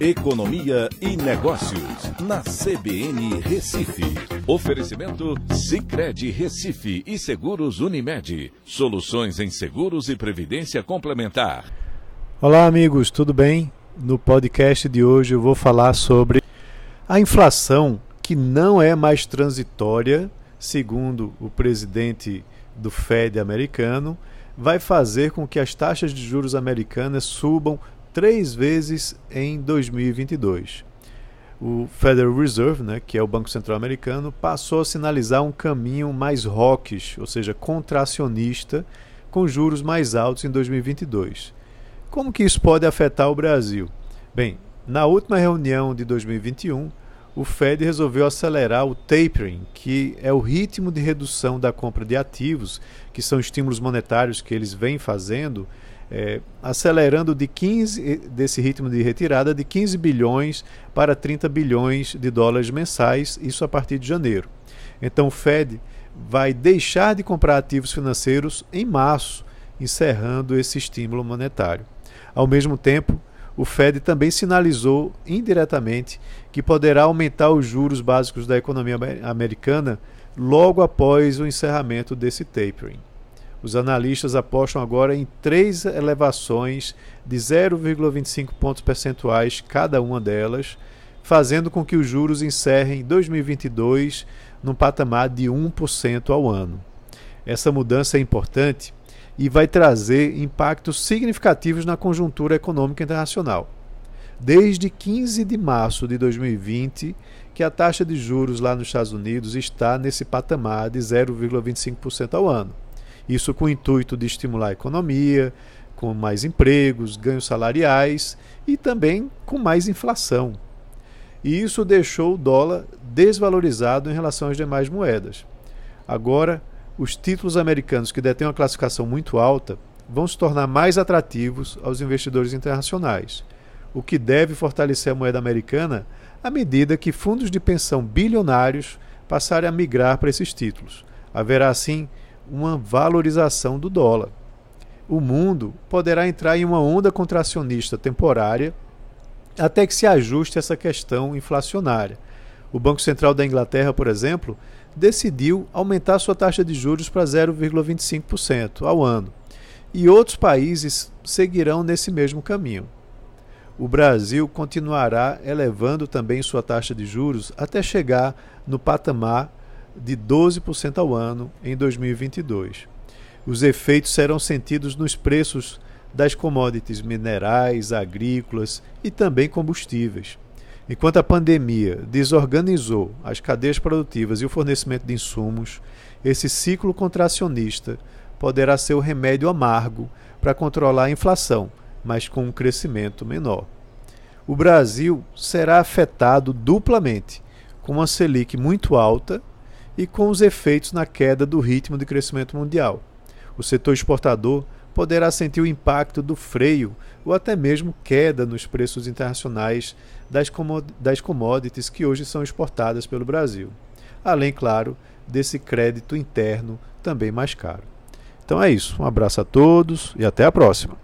Economia e Negócios, na CBN Recife. Oferecimento Cicred Recife e Seguros Unimed. Soluções em seguros e previdência complementar. Olá, amigos, tudo bem? No podcast de hoje eu vou falar sobre a inflação que não é mais transitória, segundo o presidente do Fed americano, vai fazer com que as taxas de juros americanas subam três vezes em 2022. O Federal Reserve, né, que é o Banco Central Americano, passou a sinalizar um caminho mais hawkish, ou seja, contracionista, com juros mais altos em 2022. Como que isso pode afetar o Brasil? Bem, na última reunião de 2021, o Fed resolveu acelerar o tapering, que é o ritmo de redução da compra de ativos, que são estímulos monetários que eles vêm fazendo, é, acelerando de 15 desse ritmo de retirada de 15 bilhões para 30 bilhões de dólares mensais, isso a partir de janeiro. Então o Fed vai deixar de comprar ativos financeiros em março, encerrando esse estímulo monetário. Ao mesmo tempo, o Fed também sinalizou indiretamente que poderá aumentar os juros básicos da economia americana logo após o encerramento desse tapering. Os analistas apostam agora em três elevações de 0,25 pontos percentuais cada uma delas, fazendo com que os juros encerrem 2022 num patamar de 1% ao ano. Essa mudança é importante e vai trazer impactos significativos na conjuntura econômica internacional. Desde 15 de março de 2020, que a taxa de juros lá nos Estados Unidos está nesse patamar de 0,25% ao ano. Isso com o intuito de estimular a economia, com mais empregos, ganhos salariais e também com mais inflação. E isso deixou o dólar desvalorizado em relação às demais moedas. Agora, os títulos americanos que detêm uma classificação muito alta vão se tornar mais atrativos aos investidores internacionais, o que deve fortalecer a moeda americana à medida que fundos de pensão bilionários passarem a migrar para esses títulos. Haverá, assim, uma valorização do dólar. O mundo poderá entrar em uma onda contracionista temporária até que se ajuste essa questão inflacionária. O Banco Central da Inglaterra, por exemplo, decidiu aumentar sua taxa de juros para 0,25% ao ano. E outros países seguirão nesse mesmo caminho. O Brasil continuará elevando também sua taxa de juros até chegar no patamar de 12% ao ano em 2022. Os efeitos serão sentidos nos preços das commodities minerais, agrícolas e também combustíveis. Enquanto a pandemia desorganizou as cadeias produtivas e o fornecimento de insumos, esse ciclo contracionista poderá ser o remédio amargo para controlar a inflação, mas com um crescimento menor. O Brasil será afetado duplamente, com uma Selic muito alta e com os efeitos na queda do ritmo de crescimento mundial. O setor exportador poderá sentir o impacto do freio ou até mesmo queda nos preços internacionais das commodities que hoje são exportadas pelo Brasil. Além, claro, desse crédito interno também mais caro. Então é isso. Um abraço a todos e até a próxima.